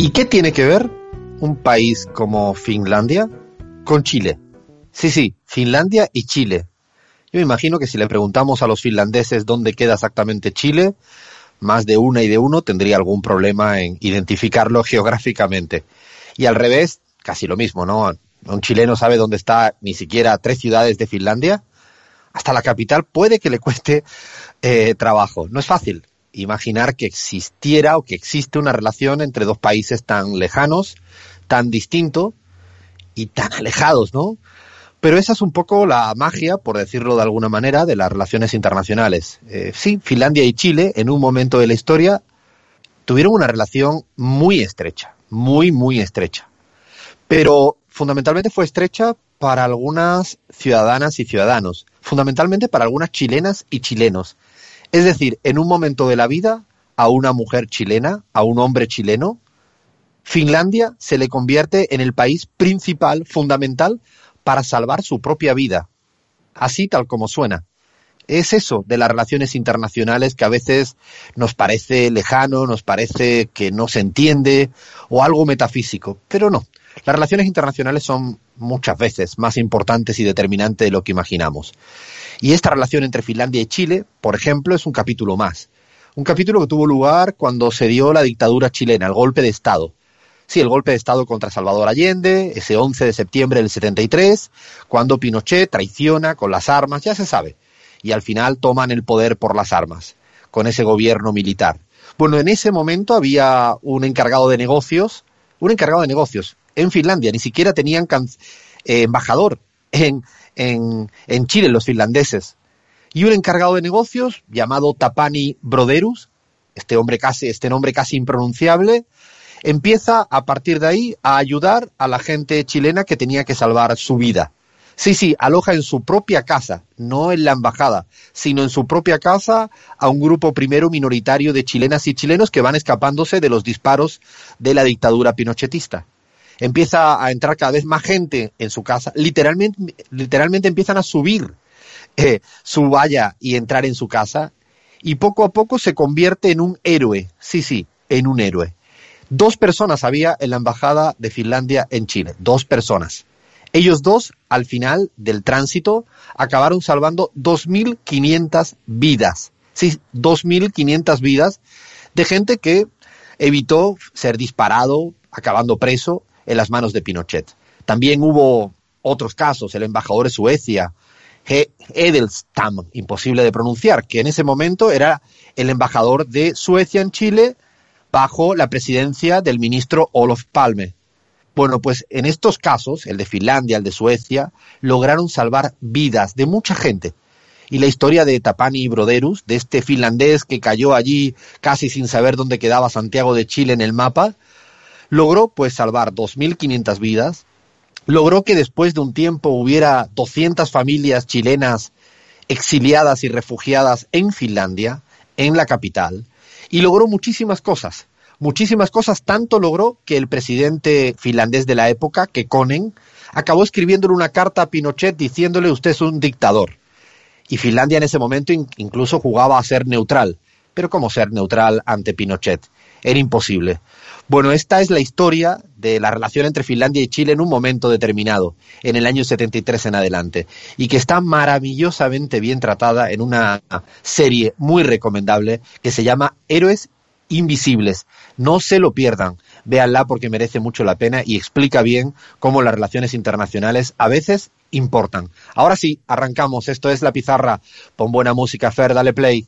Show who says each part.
Speaker 1: ¿Y qué tiene que ver un país como Finlandia con Chile? Sí, sí, Finlandia y Chile. Yo imagino que si le preguntamos a los finlandeses dónde queda exactamente Chile, más de una y de uno tendría algún problema en identificarlo geográficamente. Y al revés, casi lo mismo, ¿no? Un chileno sabe dónde está ni siquiera tres ciudades de Finlandia. Hasta la capital puede que le cueste eh, trabajo. No es fácil imaginar que existiera o que existe una relación entre dos países tan lejanos, tan distintos y tan alejados, ¿no? Pero esa es un poco la magia, por decirlo de alguna manera, de las relaciones internacionales. Eh, sí, Finlandia y Chile, en un momento de la historia, tuvieron una relación muy estrecha, muy, muy estrecha. Pero fundamentalmente fue estrecha para algunas ciudadanas y ciudadanos, fundamentalmente para algunas chilenas y chilenos. Es decir, en un momento de la vida, a una mujer chilena, a un hombre chileno, Finlandia se le convierte en el país principal, fundamental, para salvar su propia vida. Así tal como suena. Es eso de las relaciones internacionales que a veces nos parece lejano, nos parece que no se entiende o algo metafísico, pero no. Las relaciones internacionales son muchas veces más importantes y determinantes de lo que imaginamos. Y esta relación entre Finlandia y Chile, por ejemplo, es un capítulo más. Un capítulo que tuvo lugar cuando se dio la dictadura chilena, el golpe de Estado. Sí, el golpe de Estado contra Salvador Allende, ese 11 de septiembre del 73, cuando Pinochet traiciona con las armas, ya se sabe, y al final toman el poder por las armas, con ese gobierno militar. Bueno, en ese momento había un encargado de negocios, un encargado de negocios en Finlandia, ni siquiera tenían eh, embajador en, en, en Chile los finlandeses, y un encargado de negocios llamado Tapani Broderus, este hombre casi, este nombre casi impronunciable, empieza a partir de ahí a ayudar a la gente chilena que tenía que salvar su vida. Sí, sí, aloja en su propia casa, no en la embajada, sino en su propia casa a un grupo primero minoritario de chilenas y chilenos que van escapándose de los disparos de la dictadura pinochetista. Empieza a entrar cada vez más gente en su casa, literalmente, literalmente empiezan a subir eh, su valla y entrar en su casa, y poco a poco se convierte en un héroe, sí, sí, en un héroe. Dos personas había en la embajada de Finlandia en Chile, dos personas. Ellos dos, al final del tránsito, acabaron salvando 2.500 vidas. Sí, 2.500 vidas de gente que evitó ser disparado, acabando preso en las manos de Pinochet. También hubo otros casos, el embajador de Suecia, Edelstam, imposible de pronunciar, que en ese momento era el embajador de Suecia en Chile, bajo la presidencia del ministro Olof Palme. Bueno, pues en estos casos, el de Finlandia, el de Suecia, lograron salvar vidas de mucha gente. Y la historia de Tapani Broderus, de este finlandés que cayó allí casi sin saber dónde quedaba Santiago de Chile en el mapa, logró pues salvar 2.500 vidas, logró que después de un tiempo hubiera 200 familias chilenas exiliadas y refugiadas en Finlandia, en la capital, y logró muchísimas cosas. Muchísimas cosas, tanto logró que el presidente finlandés de la época, Kekkonen, acabó escribiéndole una carta a Pinochet diciéndole usted es un dictador. Y Finlandia en ese momento incluso jugaba a ser neutral. Pero ¿cómo ser neutral ante Pinochet? Era imposible. Bueno, esta es la historia de la relación entre Finlandia y Chile en un momento determinado, en el año 73 en adelante, y que está maravillosamente bien tratada en una serie muy recomendable que se llama Héroes Invisibles. No se lo pierdan, véanla porque merece mucho la pena y explica bien cómo las relaciones internacionales a veces importan. Ahora sí, arrancamos. Esto es La Pizarra. Pon buena música, Fer, dale play.